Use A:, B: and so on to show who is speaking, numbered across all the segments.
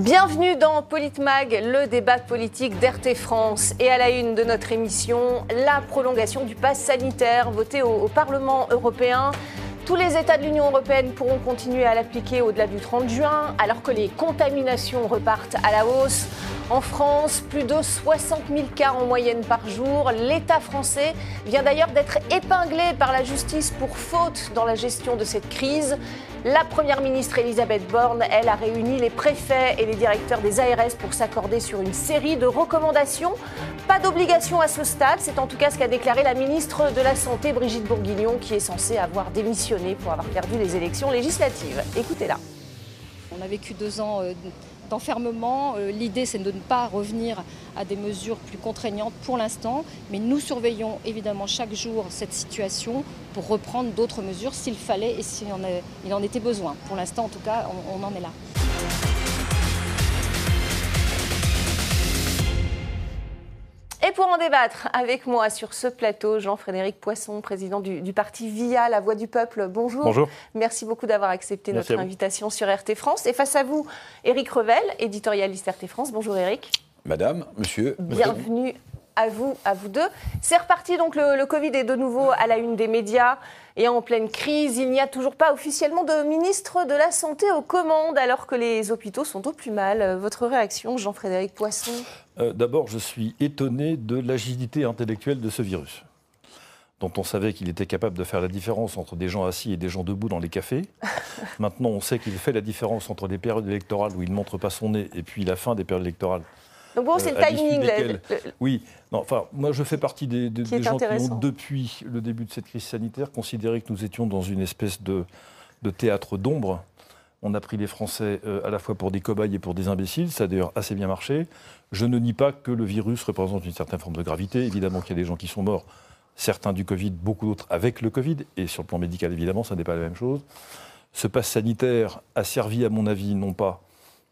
A: Bienvenue dans Politmag, le débat politique d'RT France. Et à la une de notre émission, la prolongation du pass sanitaire voté au, au Parlement européen. Tous les États de l'Union européenne pourront continuer à l'appliquer au-delà du 30 juin, alors que les contaminations repartent à la hausse. En France, plus de 60 000 cas en moyenne par jour. L'État français vient d'ailleurs d'être épinglé par la justice pour faute dans la gestion de cette crise. La Première ministre Elisabeth Borne, elle, a réuni les préfets et les directeurs des ARS pour s'accorder sur une série de recommandations. Pas d'obligation à ce stade, c'est en tout cas ce qu'a déclaré la ministre de la Santé, Brigitte Bourguignon, qui est censée avoir démissionné pour avoir perdu les élections législatives. Écoutez-la.
B: On a vécu deux ans euh, d'enfermement. Euh, L'idée, c'est de ne pas revenir à des mesures plus contraignantes pour l'instant, mais nous surveillons évidemment chaque jour cette situation pour reprendre d'autres mesures s'il fallait et s'il en, était besoin. Pour l'instant, en tout cas, on en est là.
A: Pour en débattre avec moi sur ce plateau, Jean-Frédéric Poisson, président du, du parti VIA, La Voix du Peuple. Bonjour.
C: Bonjour.
A: Merci beaucoup d'avoir accepté
C: Merci
A: notre invitation sur RT France. Et face à vous, Éric Revel, éditorialiste RT France. Bonjour Éric.
D: Madame, monsieur.
A: Bienvenue à vous, à vous deux. C'est reparti donc le, le Covid est de nouveau à la une des médias et en pleine crise. Il n'y a toujours pas officiellement de ministre de la Santé aux commandes alors que les hôpitaux sont au plus mal. Votre réaction, Jean-Frédéric Poisson
C: Euh, D'abord, je suis étonné de l'agilité intellectuelle de ce virus, dont on savait qu'il était capable de faire la différence entre des gens assis et des gens debout dans les cafés. Maintenant, on sait qu'il fait la différence entre des périodes électorales où il ne montre pas son nez et puis la fin des périodes électorales.
A: Donc bon, c'est
C: Euh,
A: le
C: l'issue
A: timing. le-
C: Oui, non, enfin, moi je fais partie des, des-
A: Qui
C: des gens qui ont, depuis le début de cette crise sanitaire, considéré que nous étions dans une espèce de, de théâtre d'ombre. On a pris les Français euh, à la fois pour des cobayes et pour des imbéciles. Ça a d'ailleurs assez bien marché. Je ne nie pas que le virus représente une certaine forme de gravité. Évidemment qu'il y a des gens qui sont morts, certains du Covid, beaucoup d'autres avec le Covid. Et sur le plan médical, évidemment, ça n'est pas la même chose. Ce pass sanitaire a servi, à mon avis, non pas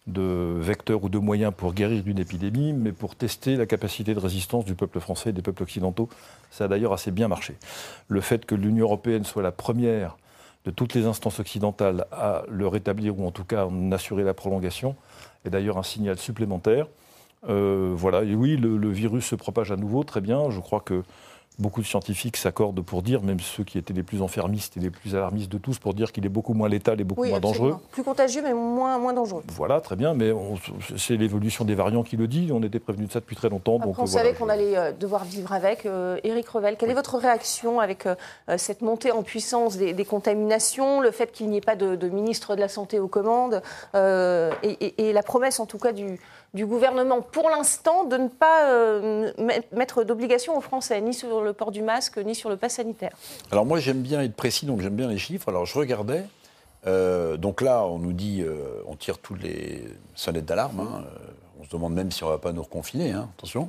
C: de vecteur ou de moyen pour guérir d'une épidémie, mais pour tester la capacité de résistance du peuple français et des peuples occidentaux. Ça a d'ailleurs assez bien marché. Le fait que l'Union européenne soit la première de toutes les instances occidentales à le rétablir, ou en tout cas en assurer la prolongation, est d'ailleurs un signal supplémentaire. Euh, voilà, et oui, le virus se propage à nouveau, très bien. Je crois que beaucoup de scientifiques s'accordent pour dire, même ceux qui étaient les plus enfermistes et les plus alarmistes de tous, pour dire qu'il est beaucoup moins létal et beaucoup
A: Oui,
C: moins dangereux.
A: Plus contagieux, mais moins, moins dangereux.
C: Voilà, très bien, mais c'est l'évolution des variants qui le dit. On était prévenu de ça depuis très longtemps.
A: Après,
C: donc,
A: on
C: euh,
A: savait qu'on allait euh, devoir vivre avec. Euh, Éric Revel, quelle est votre réaction avec euh, cette montée en puissance des, des contaminations, le fait qu'il n'y ait pas de, de ministre de la Santé aux commandes euh, et, et- et la promesse, en tout cas, du, du gouvernement, pour l'instant, de ne pas euh, met- mettre d'obligation aux Français, ni sur le port du masque, ni sur le pass sanitaire
D: Alors moi j'aime bien être précis, donc j'aime bien les chiffres. Alors je regardais, euh, donc là on nous dit, euh, on tire toutes les sonnettes d'alarme. hein. On se demande même si on va pas nous reconfiner, hein, attention.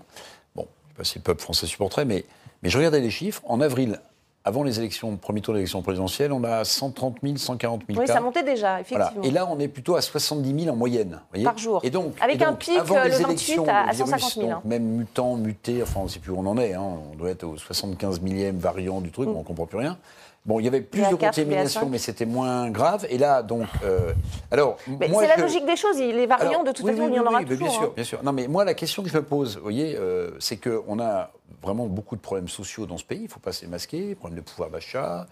D: Bon, je sais pas si le peuple français supporterait, mais, mais je regardais les chiffres. En avril, avant les élections, premier tour d'élection présidentielle, on a 130 000, 140 000
A: Oui,
D: cas.
A: ça montait déjà,
D: Voilà.
A: effectivement.
D: Et là, on est plutôt à 70 000 en moyenne. voyez
A: Par jour.
D: Et donc,
A: Avec
D: et
A: un
D: donc,
A: pic,
D: avant
A: euh,
D: les
A: le 28
D: élections,
A: à-
D: le
A: à
D: virus,
A: 150 000,
D: donc,
A: hein.
D: Même mutant, muté, enfin, on ne sait plus où on en est. hein. On doit être au 75 millième variant du truc, on ne comprend plus rien. Bon, il y avait plus
A: BA4,
D: de contamination,
A: BA5.
D: mais c'était moins grave. Et là, donc. euh, alors,
A: c'est la logique des choses. Les variants,
D: alors,
A: de toute
D: oui,
A: façon,
D: oui,
A: il y en
D: oui,
A: aura toujours.
D: Bien sûr,
A: hein.
D: bien sûr. Non, mais moi, la question que je me pose, vous voyez, euh, c'est qu'on a vraiment beaucoup de problèmes sociaux dans ce pays. Il ne faut pas se masquer, problème de pouvoir d'achat.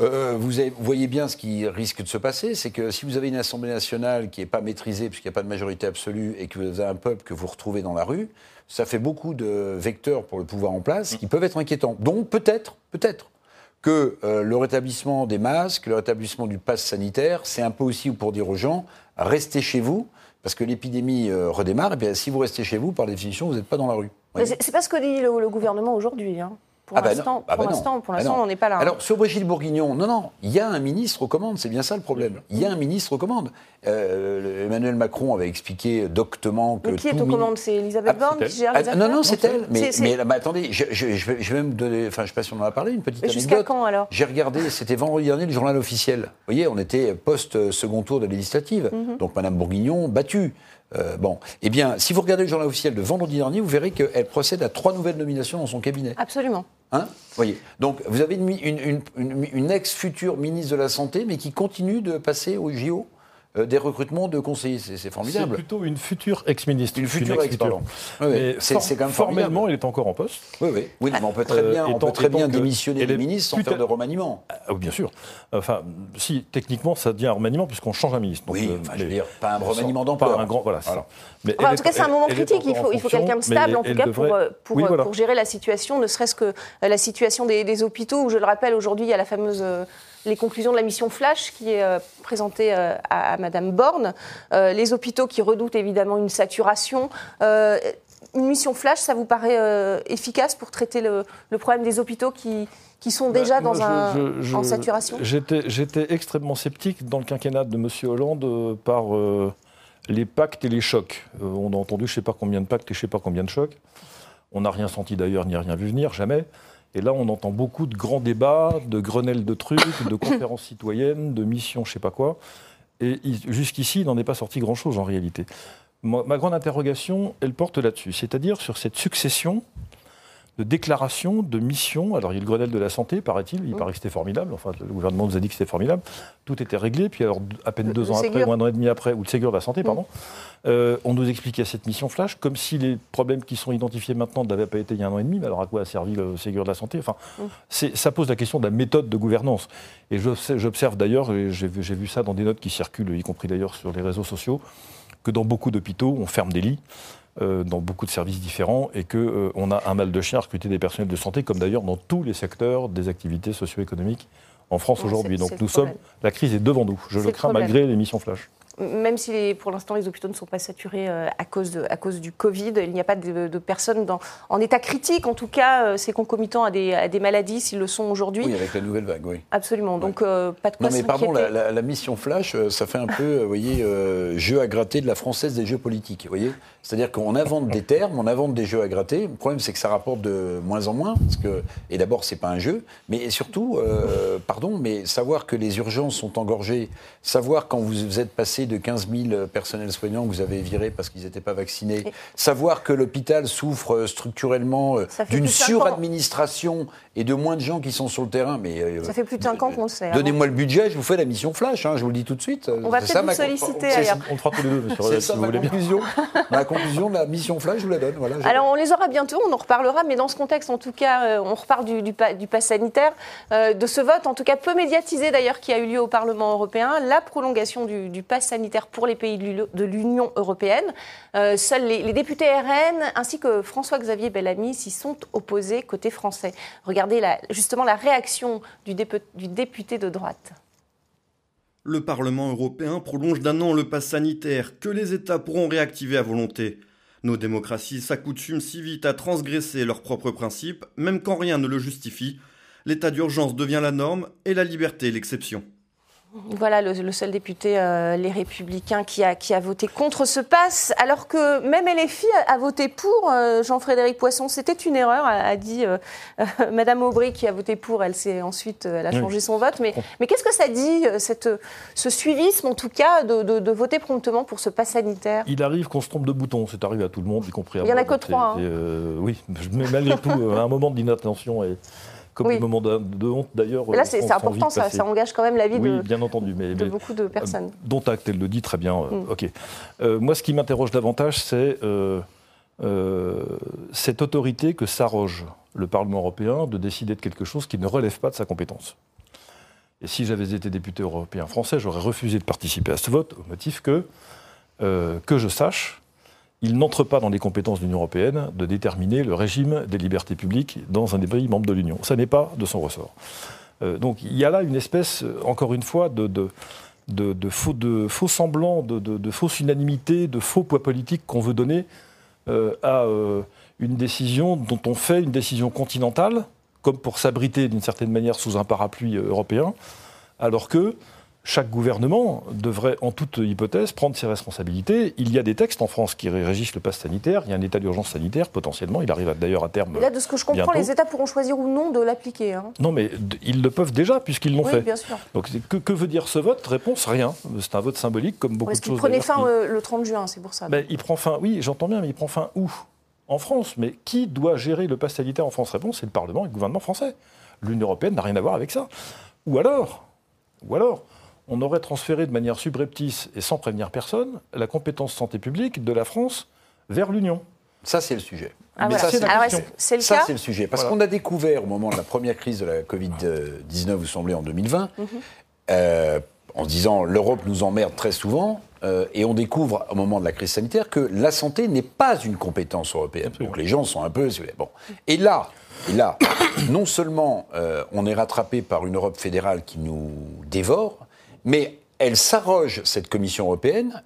D: Euh, vous, avez- vous voyez bien ce qui risque de se passer, c'est que si vous avez une Assemblée nationale qui n'est pas maîtrisée, puisqu'il n'y a pas de majorité absolue, et que vous avez un peuple que vous retrouvez dans la rue, ça fait beaucoup de vecteurs pour le pouvoir en place qui peuvent être inquiétants. Donc peut-être, peut-être que euh, le rétablissement des masques, le rétablissement du pass sanitaire, c'est un peu aussi pour dire aux gens, restez chez vous, parce que l'épidémie euh, redémarre, et bien si vous restez chez vous, par définition, vous n'êtes pas dans la rue.
A: C'est c'est pas ce que dit le, le gouvernement aujourd'hui. hein. Pour
D: Ah bah non.
A: l'instant,
D: Ah bah non.
A: l'instant, pour
D: Ah
A: l'instant,
D: non.
A: on n'est pas là. hein.
D: Alors, sur Brigitte Bourguignon, non, non, il y a un ministre aux commandes, c'est bien ça le problème. Il y a un ministre aux commandes. Euh, Emmanuel Macron avait expliqué doctement que.
A: Mais qui est aux commandes? C'est Elisabeth Borne qui gère les
D: non,
A: affaires
D: non, c'est elle. Mais, attendez, je, je- je vais, je vais même donner. Enfin, je ne sais pas si on en a parlé, une petite
A: Mais jusqu'à
D: anecdote.
A: quand, alors?
D: J'ai regardé, c'était vendredi dernier, le journal officiel. Vous voyez, on était post-second tour de législative.
A: Mhm.
D: Donc, Madame Bourguignon, battue. Euh, bon, eh bien, si vous regardez le journal officiel de vendredi dernier, vous verrez qu'elle procède à trois nouvelles nominations dans son cabinet.
A: Absolument.
D: Hein voyez. Donc, vous avez une, mi- une- une- une- une ex-future ministre de la Santé, mais qui continue de passer au JO. Euh, des recrutements de conseillers. C'est
C: C'est
D: formidable.
C: plutôt une future ex-ministre.
D: Une future ex,
C: ex-future.
D: pardon. Oui, oui.
C: Mais
D: C'est
C: for-
D: c'est quand même
C: formellement, il est encore en poste.
D: Oui, oui. oui non, mais on peut très
C: Euh,
D: bien, on
C: étant-
D: peut très bien démissionner des
C: est
D: ministres sans faire de remaniement.
C: Ah oui, bien sûr. Enfin, si techniquement, ça devient un remaniement puisqu'on change un ministre. Donc,
D: Oui,
C: euh,
D: enfin, je veux dire, pas un remaniement
C: Pas
D: d'ampleur.
C: un grand, voilà. c'est
D: Voilà.
C: ça. Mais
A: Enfin, en tout cas,
C: est-
A: c'est un moment critique. Il faut, il quelqu'un de stable, en tout cas,
C: devrait-
A: pour, euh, pour,
C: Oui,
A: euh,
C: voilà.
A: pour gérer la situation, ne serait-ce que euh, la situation des, des hôpitaux, où je le rappelle, aujourd'hui, il y a la fameuse. Les conclusions de la mission Flash qui est euh, présentée euh, à, à Madame Borne. Euh, les hôpitaux qui redoutent évidemment une saturation. Une mission Flash, ça vous paraît euh, efficace pour traiter le, le problème des hôpitaux qui, qui sont déjà
C: Bah,
A: dans
C: moi,
A: un,
C: je- je-
A: en saturation?
C: J'étais extrêmement sceptique dans le quinquennat de M. Hollande euh, par euh, les pactes et les chocs. On a entendu je ne sais pas combien de pactes et je ne sais pas combien de chocs. On n'a rien senti d'ailleurs, ni rien vu venir, jamais. Et là, on entend beaucoup de grands débats, de grenelles de trucs, de conférences citoyennes, de missions, je ne sais pas quoi. Et jusqu'ici, il n'en est pas sorti grand-chose en réalité. Ma grande interrogation, elle porte là-dessus, c'est-à-dire sur cette succession de déclarations, de missions. Alors, il y a le Grenelle de la santé, paraît-il. Il
A: Mm.
C: paraît que c'était formidable. Enfin, le gouvernement nous a dit que c'était formidable. Tout était réglé. Puis, alors, à peine
A: Le-
C: deux
A: le
C: ans après, ou un an et demi après, ou le Ségur de la santé,
A: Mm.
C: pardon, euh, on nous expliquait cette mission flash comme si les problèmes qui sont identifiés maintenant n'avaient pas été il y a un an et demi. Mais alors, à quoi a servi le Ségur de la santé? Enfin,
A: Mm.
C: ça pose la question de la méthode de gouvernance. Et j'obs- j'observe d'ailleurs, j'ai vu ça dans des notes qui circulent, y compris d'ailleurs sur les réseaux sociaux, que dans beaucoup d'hôpitaux, on ferme des lits. Euh, dans beaucoup de services différents et qu'on a un mal de chien à recruter des personnels de santé, comme d'ailleurs dans tous les secteurs des activités socio-économiques en France
A: Ouais,
C: aujourd'hui. Donc
A: le
C: nous sommes, la crise est devant nous. Je le
A: le
C: crains
A: problème.
C: malgré les missions flash.
A: Même si les- pour l'instant les hôpitaux ne sont pas saturés euh, à, cause de- à cause du Covid, il n'y a pas de, de personnes dans- en état critique. En tout cas, euh, c'est concomitant à des, à des maladies s'ils le sont aujourd'hui.
D: Oui, avec la nouvelle vague, oui.
A: Absolument. Donc euh, pas de quoi
D: Non mais pardon, la, la- la mission Flash, euh, ça fait un peu, euh, vous voyez, euh, jeu à gratter de la française des jeux politiques, vous voyez C'est-à-dire qu'on invente des termes, on invente des jeux à gratter. Le problème, c'est que ça rapporte de moins en moins, parce que, et d'abord, c'est pas un jeu, mais surtout, euh, pardon, mais savoir que les urgences sont engorgées, savoir quand vous, êtes passé de 15 000 personnels soignants que vous avez virés parce qu'ils n'étaient pas vaccinés,
A: Et-
D: savoir que l'hôpital souffre euh, structurellement euh, d'une suradministration et de moins de gens qui sont sur le terrain, mais euh,
A: Ça fait plus de 5 ans qu'on le sait. hein.
D: Donnez-moi le budget, je vous fais la mission flash, hein, je vous le dis tout de suite.
A: On va peut-être vous solliciter ailleurs.
C: On fera tous les deux, monsieur si
D: ça
C: vous voulez bien.
D: conclusion. de la mission flash, je vous la donne. Voilà,
A: Alors on les aura bientôt, on en reparlera, mais dans ce contexte, en tout cas, euh, on reparle du, du, pa- du pass sanitaire, euh, de ce vote, en tout cas peu médiatisé d'ailleurs, qui a eu lieu au Parlement européen, la prolongation du, du pass sanitaire pour les pays de l'U- de l'Union européenne. Euh, seuls les, les députés RN ainsi que François-Xavier Bellamy s'y sont opposés côté français. Regardez la- justement la réaction du député de droite.
E: Le Parlement européen prolonge d'un an le pass sanitaire que les États pourront réactiver à volonté. Nos démocraties s'accoutument si vite à transgresser leurs propres principes, même quand rien ne le justifie. L'état d'urgence devient la norme et la liberté l'exception.
A: Voilà le, le seul député, euh, les Républicains, qui a, qui a voté contre ce pass, alors que même LFI a, a voté pour. euh, Jean-Frédéric Poisson, c'était une erreur, a, a dit euh, Madame Aubry, qui a voté pour. Elle s'est ensuite, euh, elle a
C: Oui.
A: changé son vote. Mais, mais qu'est-ce que ça dit, cette, ce suivisme, en tout cas, de, de- de voter promptement pour ce pass sanitaire?
C: Il arrive qu'on se trompe de bouton, c'est arrivé à tout le monde, y compris à
A: Il y en a que trois,
C: euh, oui, mais malgré tout, un moment d'inattention comme
A: Oui.
C: des moments de, de honte d'ailleurs.
A: Là, c'est important, ça, ça engage quand même la vie
C: Oui,
A: de,
C: bien entendu, mais,
A: de
C: mais-
A: beaucoup de personnes.
C: Euh, dont acte, elle le dit très bien. euh,
A: Mm.
C: Ok. Euh, moi, ce qui m'interroge davantage, c'est cette autorité que s'arroge le Parlement européen de décider de quelque chose qui ne relève pas de sa compétence. Et si j'avais été député européen français, j'aurais refusé de participer à ce vote au motif que, euh, que je sache, il n'entre pas dans les compétences de l'Union européenne de déterminer le régime des libertés publiques dans un des pays membres de l'Union. Ça n'est pas de son ressort. Euh, donc il y a là une espèce, euh, encore une fois, de, faux, faux semblants, de, fausse unanimité, de faux poids politique qu'on veut donner euh, à une décision dont on fait une décision continentale, comme pour s'abriter d'une certaine manière sous un parapluie européen, alors que chaque gouvernement devrait, en toute hypothèse, prendre ses responsabilités. Il y a des textes en France qui régissent le pass sanitaire, il y a un état d'urgence sanitaire, potentiellement, il arrive d'ailleurs à terme.
A: Et là, de ce que je comprends,
C: bientôt.
A: les États pourront choisir ou non de l'appliquer. hein.
C: Non, mais ils le peuvent déjà, puisqu'ils l'ont
A: Oui,
C: fait.
A: bien sûr.
C: Donc que, que veut dire ce vote? Réponse rien. C'est un vote symbolique, comme beaucoup
A: Parce
C: de
A: qu'il
C: choses.
A: prenait
C: d'ailleurs,
A: fin
C: qui-
A: euh, le 30 juin, c'est pour ça.
C: Ben, il prend fin, oui, j'entends bien, mais il prend fin où? En France. Mais qui doit gérer le pass sanitaire en France? Réponse, c'est le Parlement et le gouvernement français. L'Union européenne n'a rien à voir avec ça. Ou alors, ou alors, on aurait transféré de manière subreptice et sans prévenir personne la compétence santé publique de la France vers l'Union.
D: Ça, c'est le sujet.
A: Ah,
C: Mais
A: voilà.
C: ça, c'est la
A: Alors,
C: question.
A: est-ce- c'est le
D: Ça,
A: cas
D: c'est le sujet. Parce
C: Voilà.
D: qu'on a découvert au moment de la première crise de la Covid-19, vous semblez, en 2020,
A: Mhm.
D: euh, en se disant l'Europe nous emmerde très souvent, euh, et on découvre au moment de la crise sanitaire que la santé n'est pas une compétence européenne. Donc les gens sont un peu. Bon. Et là, et là non seulement euh, on est rattrapé par une Europe fédérale qui nous dévore, mais elle s'arroge, cette Commission européenne,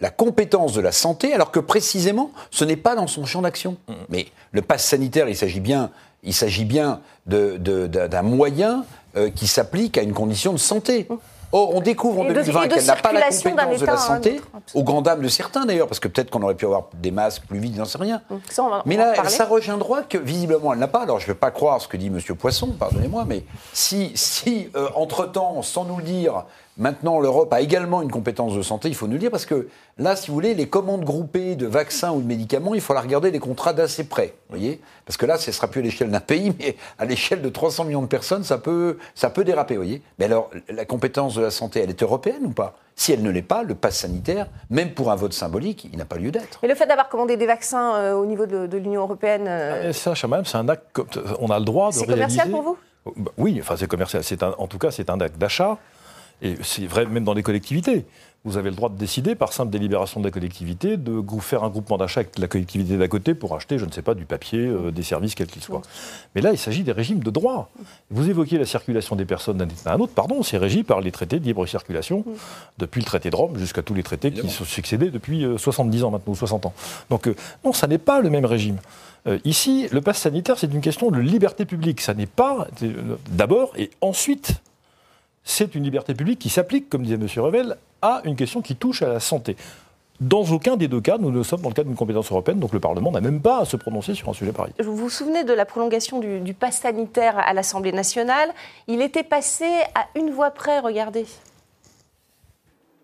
D: la compétence de la santé, alors que précisément, ce n'est pas dans son champ d'action. Mais le pass sanitaire, il s'agit bien, il s'agit bien de- de- d'un moyen euh, qui s'applique à une condition de santé. Or, on découvre en
A: Et de-
D: 2020
A: et de
D: qu'elle n'a pas la compétence de la santé, aux grand dames de certains d'ailleurs, parce que peut-être qu'on aurait pu avoir des masques plus vite, j'en sais rien.
A: Ça, on va-
D: Mais
A: on
D: là, s'arroge un droit que visiblement elle n'a pas. Alors je ne vais pas croire ce que dit M. Poisson, pardonnez-moi, mais si, si euh, entre-temps, sans nous le dire, maintenant l'Europe a également une compétence de santé, il faut nous le dire, parce que là, si vous voulez, les commandes groupées de vaccins ou de médicaments, il faut la regarder les contrats d'assez près. voyez Parce que là, ce ne sera plus à l'échelle d'un pays, mais à l'échelle de 300 millions de personnes, ça peut, ça peut déraper. voyez mais alors, la compétence de la santé, elle est européenne ou pas Si elle ne l'est pas, le pass sanitaire, même pour un vote symbolique, il n'a pas lieu d'être.
A: Mais le fait d'avoir commandé des vaccins euh, au niveau de, de l'Union européenne, euh,
C: Et ça, Chaman, c'est un acte. On a le droit de
A: c'est
C: réaliser.
A: commercial pour vous?
C: Bah Oui, enfin c'est commercial. Un- en tout cas, c'est un acte d'achat. Et c'est vrai même dans les collectivités. Vous avez le droit de décider, par simple délibération de la collectivité, de faire un groupement d'achat avec la collectivité d'à côté pour acheter, je ne sais pas, du papier, euh, des services, quels qu'ils soient. Mais là, il s'agit des régimes de droit. Vous évoquiez la circulation des personnes d'un État à un autre. Pardon, c'est régi par les traités de libre circulation, depuis le traité de Rome jusqu'à tous les traités qui se succédaient depuis euh, 70 ans maintenant, ou 60 ans. Donc, euh, non, ça n'est pas le même régime. Euh, ici, le pass sanitaire, c'est une question de liberté publique. Ça n'est pas, euh, d'abord, et ensuite, c'est une liberté publique qui s'applique, comme disait M. Revel, à une question qui touche à la santé. Dans aucun des deux cas, nous ne sommes dans le cadre d'une compétence européenne, donc le Parlement n'a même pas à se prononcer sur un sujet pareil.
A: Vous vous souvenez de la prolongation du, du pass sanitaire à l'Assemblée nationale Il était passé à une voix près, regardez.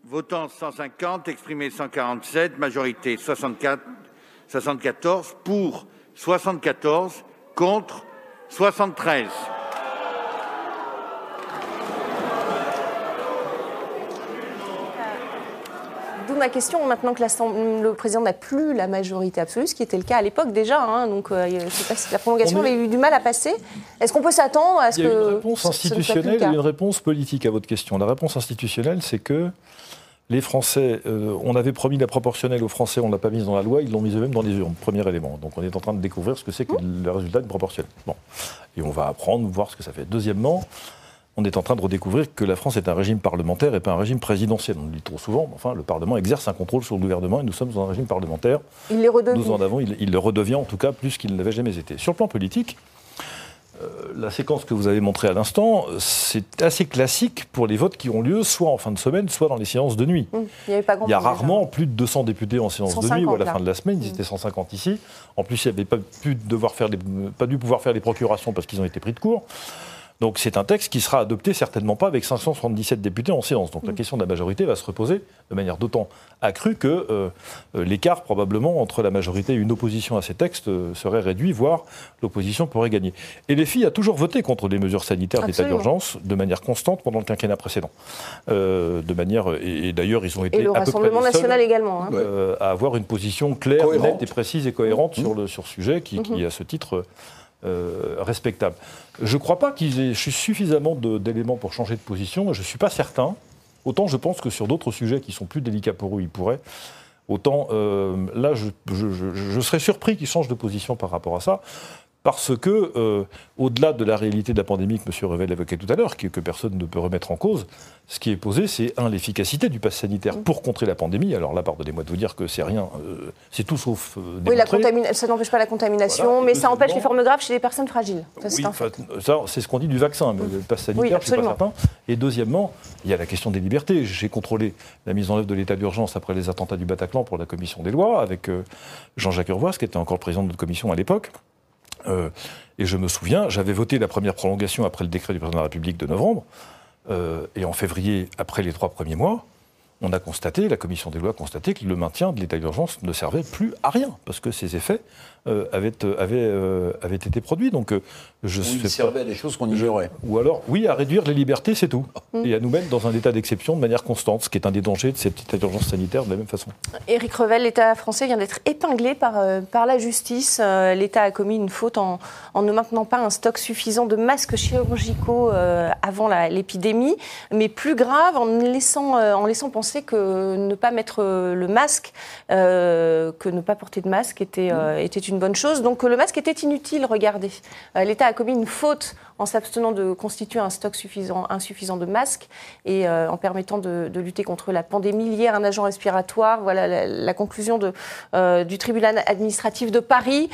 F: Votant 150, exprimé 147, majorité 64, 74, pour 74, contre 73.
A: Ma question, maintenant que le président n'a plus la majorité absolue, ce qui était le cas à l'époque déjà, hein, donc euh, je ne sais pas si la prolongation avait eu du mal à passer. Est-ce qu'on peut s'attendre à ce
C: Il y a
A: que
C: une réponse institutionnelle et une réponse politique à votre question? La réponse institutionnelle, c'est que les Français, euh, on avait promis la proportionnelle aux Français, on ne l'a pas mise dans la loi, ils l'ont mise eux-mêmes dans les urnes, premier élément. Donc on est en train de découvrir ce que c'est que le résultat d'une proportionnelle. Bon. Et on va apprendre, voir ce que ça fait. Deuxièmement, on est en train de redécouvrir que la France est un régime parlementaire et pas un régime présidentiel. On le dit trop souvent, mais enfin, le Parlement exerce un contrôle sur le gouvernement et nous sommes dans un régime parlementaire.
A: Il les.
C: Nous en avons, il, il le redevient en tout cas plus qu'il ne l'avait jamais été. Sur le plan politique, euh, la séquence que vous avez montrée à l'instant, c'est assez classique pour les votes qui ont lieu soit en fin de semaine, soit dans les séances de nuit.
A: Hum, Il n'y avait pas grand
C: Il y a
A: déjà.
C: rarement plus de 200 députés en séance de
A: 150,
C: nuit ou à la
A: là.
C: fin de la semaine. Ils étaient 150 ici. En plus, ils n'avaient pas, pu devoir faire les- pas dû pouvoir faire les procurations parce qu'ils ont été pris de court. Donc c'est un texte qui sera adopté certainement pas avec 577 députés en séance. Donc la
A: Mm.
C: question de la majorité va se reposer de manière d'autant accrue que euh, euh, l'écart probablement entre la majorité et une opposition à ces textes euh, serait réduit, voire l'opposition pourrait gagner. Et les filles a toujours voté contre les mesures sanitaires d'état d'urgence de manière constante pendant le quinquennat précédent. Euh, de manière et, et d'ailleurs ils ont été
A: Et le
C: à peu près
A: Rassemblement
C: les seuls
A: national également. hein.
C: Euh, à avoir une position claire,
D: Cohérente.
C: nette et précise et cohérente sur le sur ce sujet qui, qui
A: Mhm.
C: est à ce titre euh, respectable. Je ne crois pas qu'ils aient suffisamment d'éléments pour changer de position. Je ne suis pas certain. Autant je pense que sur d'autres sujets qui sont plus délicats pour eux, ils pourraient. Autant euh, là, je serais surpris qu'ils changent de position par rapport à ça. Parce que, euh, au-delà de la réalité de la pandémie que M. Revel évoquait tout à l'heure, que, que personne ne peut remettre en cause, ce qui est posé, c'est, un, l'efficacité du pass sanitaire pour contrer la pandémie. Alors là, pardonnez-moi de vous dire que c'est rien, euh, c'est tout sauf euh,
A: Oui, la contamina- ça n'empêche pas la contamination,
C: Voilà.
A: Mais ça empêche les formes graves chez les personnes fragiles. Ça, c'est
C: Oui,
A: un fait.
C: ça, c'est ce qu'on dit du vaccin, mais le pass sanitaire,
A: Oui,
C: je suis pas certain. Et deuxièmement, il y a la question des libertés. J'ai contrôlé la mise en œuvre de l'état d'urgence après les attentats du Bataclan pour la commission des lois, avec euh, Jean-Jacques Urvoas, qui était encore président de notre commission à l'époque. Euh, et je me souviens, j'avais voté la première prolongation après le décret du président de la République de novembre. Euh, et en février, après les trois premiers mois, on a constaté, la commission des lois a constaté que le maintien de l'état d'urgence ne servait plus à rien, parce que ses effets euh, avaient, euh, avaient, été produits. Donc, euh,
D: je oui, il servait à des choses qu'on ignorait.
C: Ou alors, oui, à réduire les libertés, c'est tout. Mm. Et à nous mettre dans un état d'exception de manière constante, ce qui est un des dangers de cet état d'urgence sanitaire de la même façon.
A: Éric Revel, l'État français vient d'être épinglé par, par la justice. L'État a commis une faute en, en, ne maintenant pas un stock suffisant de masques chirurgicaux avant l'épidémie, mais plus grave, en laissant, en laissant penser que ne pas mettre le masque, que ne pas porter de masque était, mm. était une bonne chose. Donc le masque était inutile, regardez. Euh, L'État a commis une faute en s'abstenant de constituer un stock suffisant, insuffisant de masques et euh, en permettant de, lutter contre la pandémie liée à un agent respiratoire. Voilà la, conclusion de, euh, du tribunal administratif de Paris.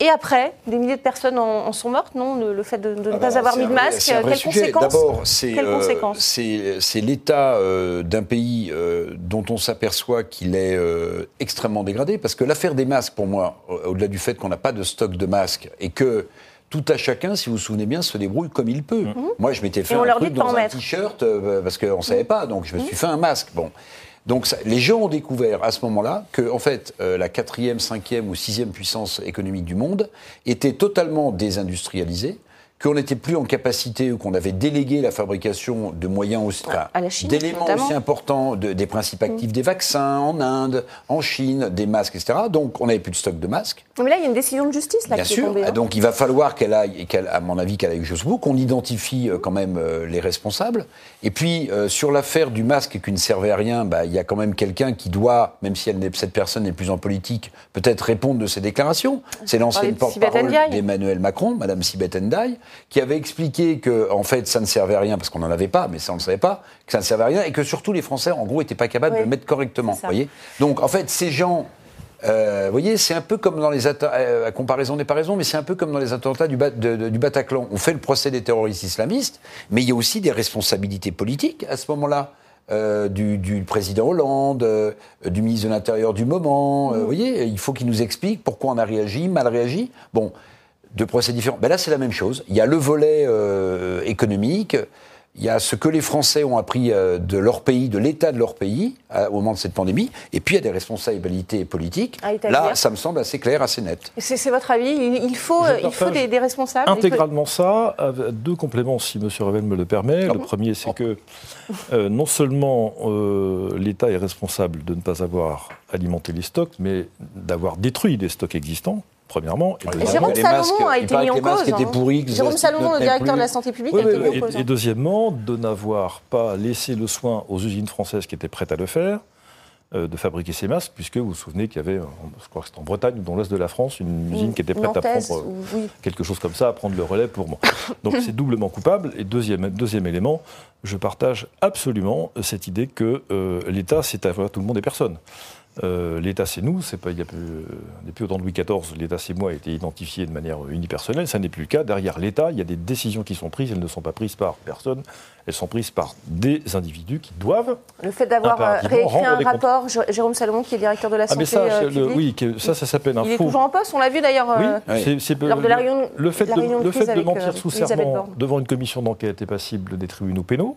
A: Et après, des milliers de personnes en, sont mortes, non Le, fait de, ne ah pas bah, avoir mis de masque, quelles conséquences
D: D'abord, c'est l'état d'un pays dont on s'aperçoit qu'il est extrêmement dégradé, parce que l'affaire des masques, pour moi, au-delà du fait qu'on n'a pas de stock de masques et que tout à chacun, si vous vous souvenez bien, se débrouille comme il peut. Mmh. Moi, je m'étais fait un truc dans un t-shirt euh, parce qu'on ne savait pas, donc je me suis mmh. fait un masque. Bon. Donc les gens ont découvert à ce moment-là que, en fait, euh, la quatrième, cinquième ou sixième puissance économique du monde était totalement désindustrialisée qu'on n'était plus en capacité ou qu'on avait délégué la fabrication de moyens aussi, d'éléments aussi importants, des principes actifs mm. des vaccins en Inde, en Chine, des masques, etc. Donc on n'avait plus de stock de masques.
A: Mais là, il y a une décision de justice là,
D: Bien sûr.
A: Hein.
D: Donc il va falloir qu'elle aille, à mon avis, qu'elle aille jusqu'au bout, qu'on identifie euh, quand même euh, les responsables. Et puis euh, sur l'affaire du masque qui ne servait à rien, bah, il y a quand même quelqu'un qui doit, même si elle cette personne n'est plus en politique, peut-être répondre de ses déclarations. C'est l'ancienne porte-parole d'Emmanuel Macron, Madame Sibeth Ndiaye qui avait expliqué que, en fait, ça ne servait à rien parce qu'on n'en avait pas, mais ça on ne savait pas, que ça ne servait à rien et que surtout les Français, en gros, n'étaient pas capables de le mettre correctement. Voyez Donc, en fait, ces gens. Euh, vous voyez, c'est un peu comme dans les attentats, euh, à comparaison n'est pas raison, mais c'est un peu comme dans les attentats du, du, Bataclan. On fait le procès des terroristes islamistes, mais il y a aussi des responsabilités politiques à ce moment-là. Euh, du, du, président Hollande, euh, du ministre de l'Intérieur du moment. Euh, vous voyez, il faut qu'il nous explique pourquoi on a réagi, mal réagi. Bon, deux procès différents. Ben là, c'est la même chose. Il y a le volet euh, économique, il y a ce que les Français ont appris euh, de leur pays, de l'état de leur pays au moment de cette pandémie, et puis il y a des responsabilités politiques. Là, ça me semble assez clair, assez net.
A: C'est votre avis? Il faut, il faut des, responsables
C: Intégralement ça. Deux compléments, si M. Revel me le permet. Le premier, c'est que euh, non seulement l'État est responsable de ne pas avoir alimenté les stocks, mais d'avoir détruit des stocks existants premièrement.
A: Et, Jérôme Salomon a été mis en cause. Hein. Jérôme Salomon, le directeur de la santé publique, a été mis en cause.
C: Et, deuxièmement, de n'avoir pas laissé le soin aux usines françaises qui étaient prêtes à le faire. Euh, de fabriquer ces masques, puisque vous vous souvenez qu'il y avait, je crois que c'était en Bretagne ou dans l'Est de la France, une usine qui était prête à prendre quelque chose comme ça, à prendre le relais pour moi. Donc c'est doublement coupable. Et deuxième, deuxième élément, je partage absolument cette idée que euh, l'État, c'est à tout le monde et personne. Euh, L'État, c'est nous. C'est pas, il y a plus, depuis autant de Louis XIV, l'État, c'est moi, a été identifié de manière unipersonnelle. Ça n'est plus le cas. Derrière l'État, il y a des décisions qui sont prises. Elles ne sont pas prises par personne. Elles sont prises par des individus qui doivent.
A: Le fait d'avoir euh, réécrit un rapport, Jérôme Salomon, qui est directeur de la santé ah mais ça,
C: euh, oui, ça, ça s'appelle un faux.
A: Il est toujours en poste. On l'a vu d'ailleurs
C: oui, c'est, lors de la réunion. Le fait de, le fait de mentir sous serment devant une commission d'enquête est passible des tribunaux pénaux.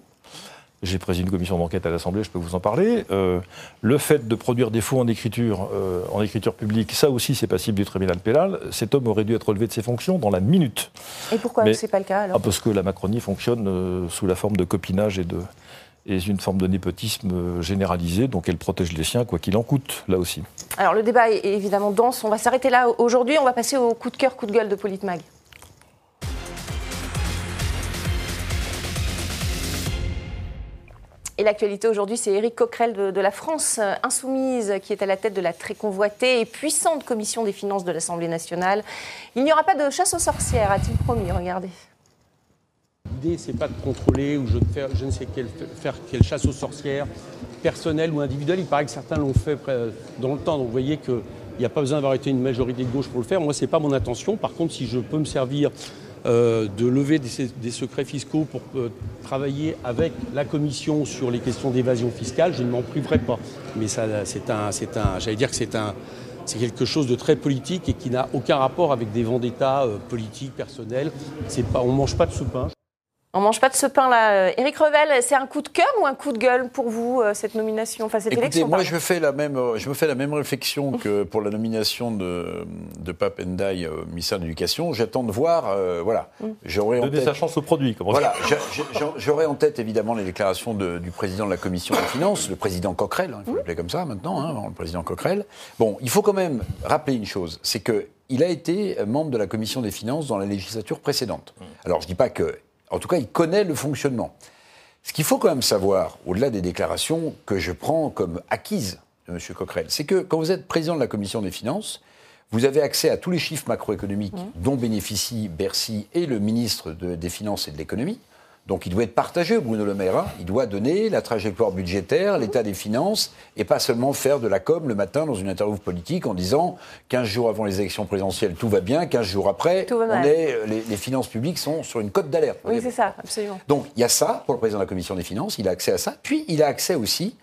C: J'ai présidé une commission d'enquête à l'Assemblée, je peux vous en parler. Euh, le fait de produire des faux en écriture, euh, en écriture publique, ça aussi c'est passible du tribunal pénal. Cet homme aurait dû être relevé de ses fonctions dans la minute.
A: Et pourquoi ce n'est pas le cas alors
C: ah, Parce que la Macronie fonctionne euh, sous la forme de copinage et de et une forme de népotisme généralisé, donc elle protège les siens, quoi qu'il en coûte, là aussi.
A: Alors le débat est évidemment dense, on va s'arrêter là aujourd'hui, on va passer au coup de cœur, coup de gueule de Politmag. Et l'actualité aujourd'hui, c'est Éric Coquerel de, la France Insoumise qui est à la tête de la très convoitée et puissante commission des finances de l'Assemblée nationale. Il n'y aura pas de chasse aux sorcières, a-t-il promis Regardez.
G: L'idée, c'est pas de contrôler ou je, faire, je ne sais quelle, faire quelle chasse aux sorcières, personnelle ou individuelle. Il paraît que certains l'ont fait dans le temps. Donc vous voyez qu'il n'y a pas besoin d'avoir été une majorité de gauche pour le faire. Moi, ce n'est pas mon intention. Par contre, si je peux me servir euh, de lever des, secrets fiscaux pour euh, travailler avec la Commission sur les questions d'évasion fiscale, je ne m'en priverai pas. Mais c'est un, c'est un, j'allais dire que c'est un, c'est quelque chose de très politique et qui n'a aucun rapport avec des vendettas euh, politiques, personnels. C'est pas, on mange pas de soupe. Hein.
A: On mange pas de ce pain-là. Éric Revel, c'est un coup de cœur ou un coup de gueule pour vous, euh, cette nomination, enfin cette
D: Écoutez,
A: élection
D: moi, je fais, la même, je me fais la même réflexion que pour la nomination de, de Pape Ndiaye au ministère de l'Éducation. J'attends de voir, euh, voilà. J'aurais en
C: Donner
D: tête...
C: sa chance au produit. Comme on dit.
D: Voilà, j'aurais en tête évidemment les déclarations de- du président de la commission des finances, le président Coquerel, hein, il faut l'appeler comme ça maintenant, hein, le président Coquerel. Bon, il faut quand même rappeler une chose, c'est que il a été membre de la commission des finances dans la législature précédente. Alors je dis pas que, en tout cas, il connaît le fonctionnement. Ce qu'il faut quand même savoir, au-delà des déclarations que je prends comme acquises de M. Coquerel, c'est que quand vous êtes président de la commission des finances, vous avez accès à tous les chiffres macroéconomiques dont bénéficie Bercy et le ministre de- des Finances et de l'économie. Donc il doit être partagé, Bruno Le Maire. hein. Il doit donner la trajectoire budgétaire, l'état des finances, et pas seulement faire de la com le matin dans une interview politique en disant 15 jours avant les élections présidentielles, tout va bien, 15 jours après, on est, les, les finances publiques sont sur une cote d'alerte.
A: Oui, c'est ça, absolument.
D: Donc il y a ça pour le président de la commission des finances, il a accès à ça, puis il a accès aussi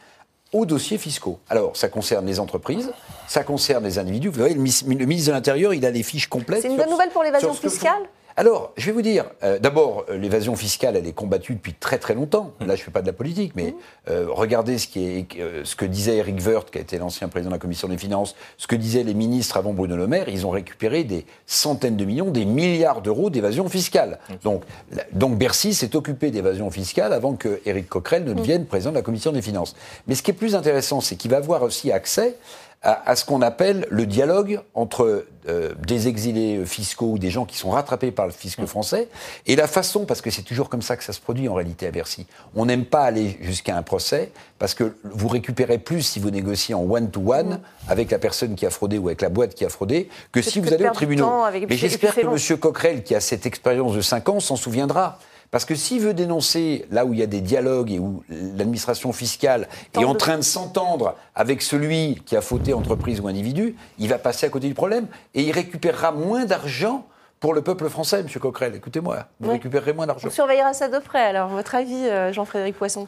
D: aux dossiers fiscaux. Alors ça concerne les entreprises, ça concerne les individus. Vous voyez, le, ministre de l'Intérieur, il a des fiches complètes.
A: C'est une bonne nouvelle pour l'évasion fiscale?
D: Alors, je vais vous dire, euh, d'abord, euh, l'évasion fiscale, elle est combattue depuis très très longtemps. Là, je ne fais pas de la politique, mais euh, regardez ce, qui est, euh, ce que disait Eric Woerth, qui a été l'ancien président de la Commission des Finances, ce que disaient les ministres avant Bruno Le Maire, ils ont récupéré des centaines de millions, des milliards d'euros d'évasion fiscale. Donc, la- donc Bercy s'est occupé d'évasion fiscale avant que Éric Coquerel ne devienne président de la Commission des Finances. Mais ce qui est plus intéressant, c'est qu'il va avoir aussi accès à, à ce qu'on appelle le dialogue entre euh, des exilés fiscaux ou des gens qui sont rattrapés par le fisc français et la façon, parce que c'est toujours comme ça que ça se produit en réalité à Bercy. On n'aime pas aller jusqu'à un procès parce que vous récupérez plus si vous négociez en one-to-one avec la personne qui a fraudé ou avec la boîte qui a fraudé que si vous allez au tribunal. Mais j'espère que. M. Coquerel, qui a cette expérience de 5 ans, s'en souviendra. Parce que s'il veut dénoncer là où il y a des dialogues et où l'administration fiscale est en train de s'entendre avec celui qui a fauté entreprise ou individu, il va passer à côté du problème et il récupérera moins d'argent pour le peuple français, M. Coquerel. Écoutez-moi, vous
A: Oui.
D: récupérerez moins d'argent.
A: On surveillera ça de près. Alors, votre avis, euh, Jean-Frédéric Poisson?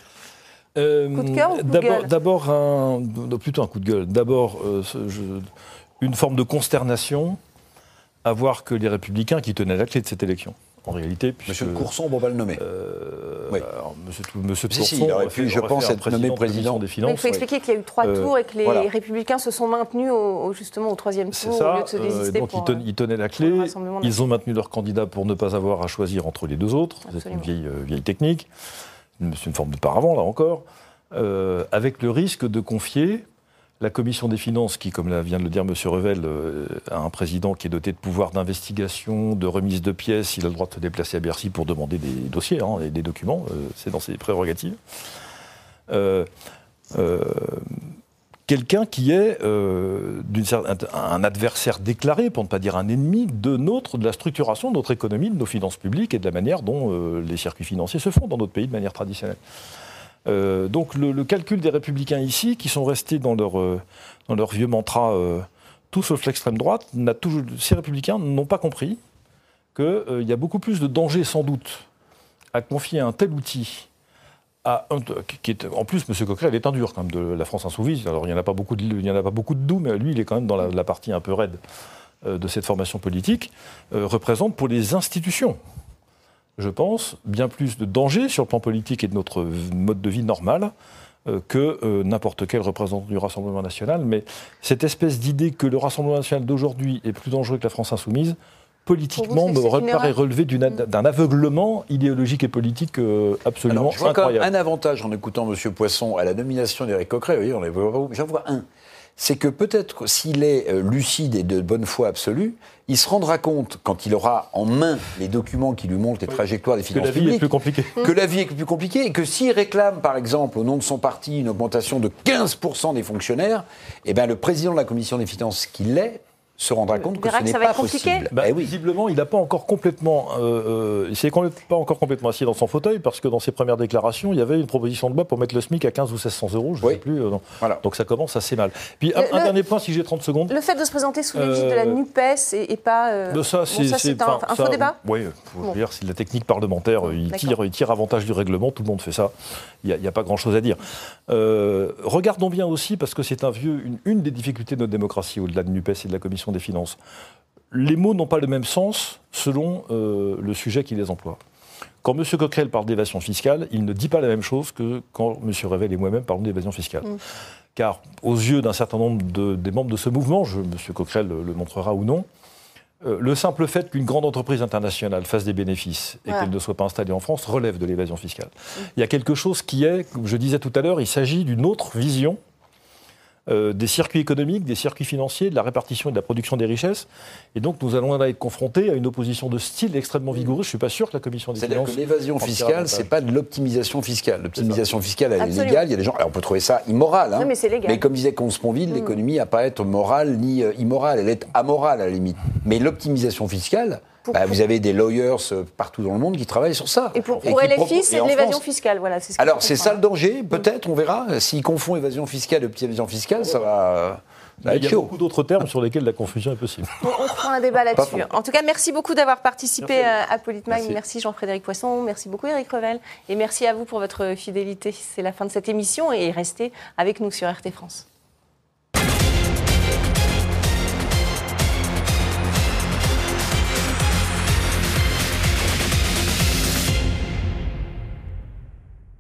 C: Euh,
A: Coup de cœur ou coup de
C: D'abord,
A: gueule?
C: d'abord un, non, plutôt un coup de gueule. D'abord, euh, une forme de consternation à voir que les Républicains qui tenaient la clé de cette élection, en réalité, puisque,
D: Monsieur de Courson, on va le nommer.
C: euh,
D: Oui.
C: alors, Monsieur, Monsieur
D: Si, si,
C: Courson
D: il aurait
C: aurait
D: pu,
C: fait-
D: je pense, être nommé
C: président des
A: Mais Il
C: Finances.
A: faut expliquer qu'il y a eu trois
C: Euh,
A: tours et que les
D: voilà.
A: Républicains se sont maintenus au, au- justement au troisième tour au
C: ça.
A: lieu de se
C: euh,
A: désister
C: donc
A: pour,
C: ils, ten-
A: euh,
C: ils tenaient la clé. Ils ont maintenu leur candidat pour ne pas avoir à choisir entre les deux autres. C'est une vieille, euh, vieille technique. C'est une forme de paravent, là encore. Euh, avec le risque de confier la commission des finances, qui, comme vient de le dire M. Revel, euh, a un président qui est doté de pouvoirs d'investigation, de remise de pièces. Il a le droit de se déplacer à Bercy pour demander des dossiers hein, et des documents. euh, C'est dans ses prérogatives. Euh, quelqu'un qui est un, adversaire déclaré, pour ne pas dire un ennemi, de notre, de la structuration de notre économie, de nos finances publiques et de la manière dont les circuits financiers se font dans notre pays de manière traditionnelle. Euh, donc le, calcul des républicains ici, qui sont restés dans leur, euh, vieux mantra, euh, tout sauf l'extrême droite, n'a toujours, ces républicains n'ont pas compris qu'il y a beaucoup plus de danger sans doute à confier un tel outil à un, qui est, en plus, M. Coquerel est un dur quand même de la France insoumise. Alors il n'y en a pas beaucoup de, en doux, mais lui, il est quand même dans la, partie un peu raide de cette formation politique, représente pour les institutions, je pense, bien plus de danger sur le plan politique et de notre mode de vie normal euh, que euh, n'importe quel représentant du Rassemblement national. Mais cette espèce d'idée que le Rassemblement national d'aujourd'hui est plus dangereux que la France insoumise, politiquement, me paraît relever ad- d'un aveuglement idéologique et politique euh, absolument
D: Alors, je vois quand même un avantage en écoutant M. Poisson à la nomination d'Éric Coquerel. Vous voyez, on est- J'en vois un. C'est que peut-être s'il est euh, lucide et de bonne foi absolue, il se rendra compte, quand il aura en main les documents qui lui montrent les trajectoires des
C: que
D: finances
C: la vie est
D: publiques,
C: plus compliquée.
D: que la vie est plus compliquée et que s'il réclame, par exemple, au nom de son parti, une augmentation de 15% des fonctionnaires, eh bien, le président de la commission des finances qui l'est se rendra compte que ce n'est
A: ça va
D: pas
A: être compliqué.
D: possible.
C: Bah,
D: Eh oui.
C: Visiblement, il n'a pas encore complètement, euh, euh, il s'est pas encore complètement assis dans son fauteuil parce que dans ses premières déclarations, il y avait une proposition de loi pour mettre le SMIC à 15 ou 1600 euros, je ne
D: Oui.
C: sais plus. euh.
D: Voilà.
C: Donc ça commence assez mal. Puis un,
A: Le-
C: un
A: le-
C: dernier point, si j'ai 30 secondes.
A: Le fait de se présenter sous l'égide de la NUPES et, et pas. bon,
C: ça, c'est
A: un,
C: ça,
A: faux débat
C: Oui, faut
A: Bon.
C: dire, c'est de la technique parlementaire. Il tire, il tire avantage du règlement, tout le monde fait ça. Il n'y a, pas grand-chose à dire. Euh, regardons bien aussi, parce que c'est un vieux, une, une des difficultés de notre démocratie, au-delà de NUPES et de la Commission des finances. Les mots n'ont pas le même sens selon euh, le sujet qui les emploie. Quand M. Coquerel parle d'évasion fiscale, il ne dit pas la même chose que quand M. Revel et moi-même parlons d'évasion fiscale. Mm. Car aux yeux d'un certain nombre de, des membres de ce mouvement, je, M. Coquerel le, montrera ou non, euh, le simple fait qu'une grande entreprise internationale fasse des bénéfices et qu'elle ne soit pas installée en France relève de l'évasion fiscale. Mm. Il y a quelque chose qui est, comme je disais tout à l'heure, il s'agit d'une autre vision euh, des circuits économiques, des circuits financiers, de la répartition et de la production des richesses. Et donc nous allons être confrontés à une opposition de style extrêmement vigoureuse. Je ne suis pas sûr que la commission des finances...
D: C'est-à-dire que l'évasion fiscale, ce n'est pas de l'optimisation fiscale. L'optimisation fiscale, elle est légale. Il y a des gens... Alors on peut trouver ça immoral. Hein.
A: mais c'est légal.
D: Mais comme disait Consponville, mm. l'économie n'a pas à être morale ni euh, immorale. Elle est amorale à la limite. Mais l'optimisation fiscale... Bah, vous avez des lawyers euh, partout dans le monde qui travaillent sur ça.
A: Et pour, LFI, c'est de l'évasion fiscale. Voilà,
D: Alors, c'est ça le danger, peut-être, on verra. S'ils confondent évasion fiscale et optimisation fiscale, ça va.
C: Il y a beaucoup d'autres termes sur lesquels la confusion est possible.
A: On, on fera un débat là-dessus. En tout cas, merci beaucoup d'avoir participé à Politmag. Merci, merci Jean-Frédéric Poisson, merci beaucoup Eric Revel, et merci à vous pour votre fidélité. C'est la fin de cette émission et restez avec nous sur RT France.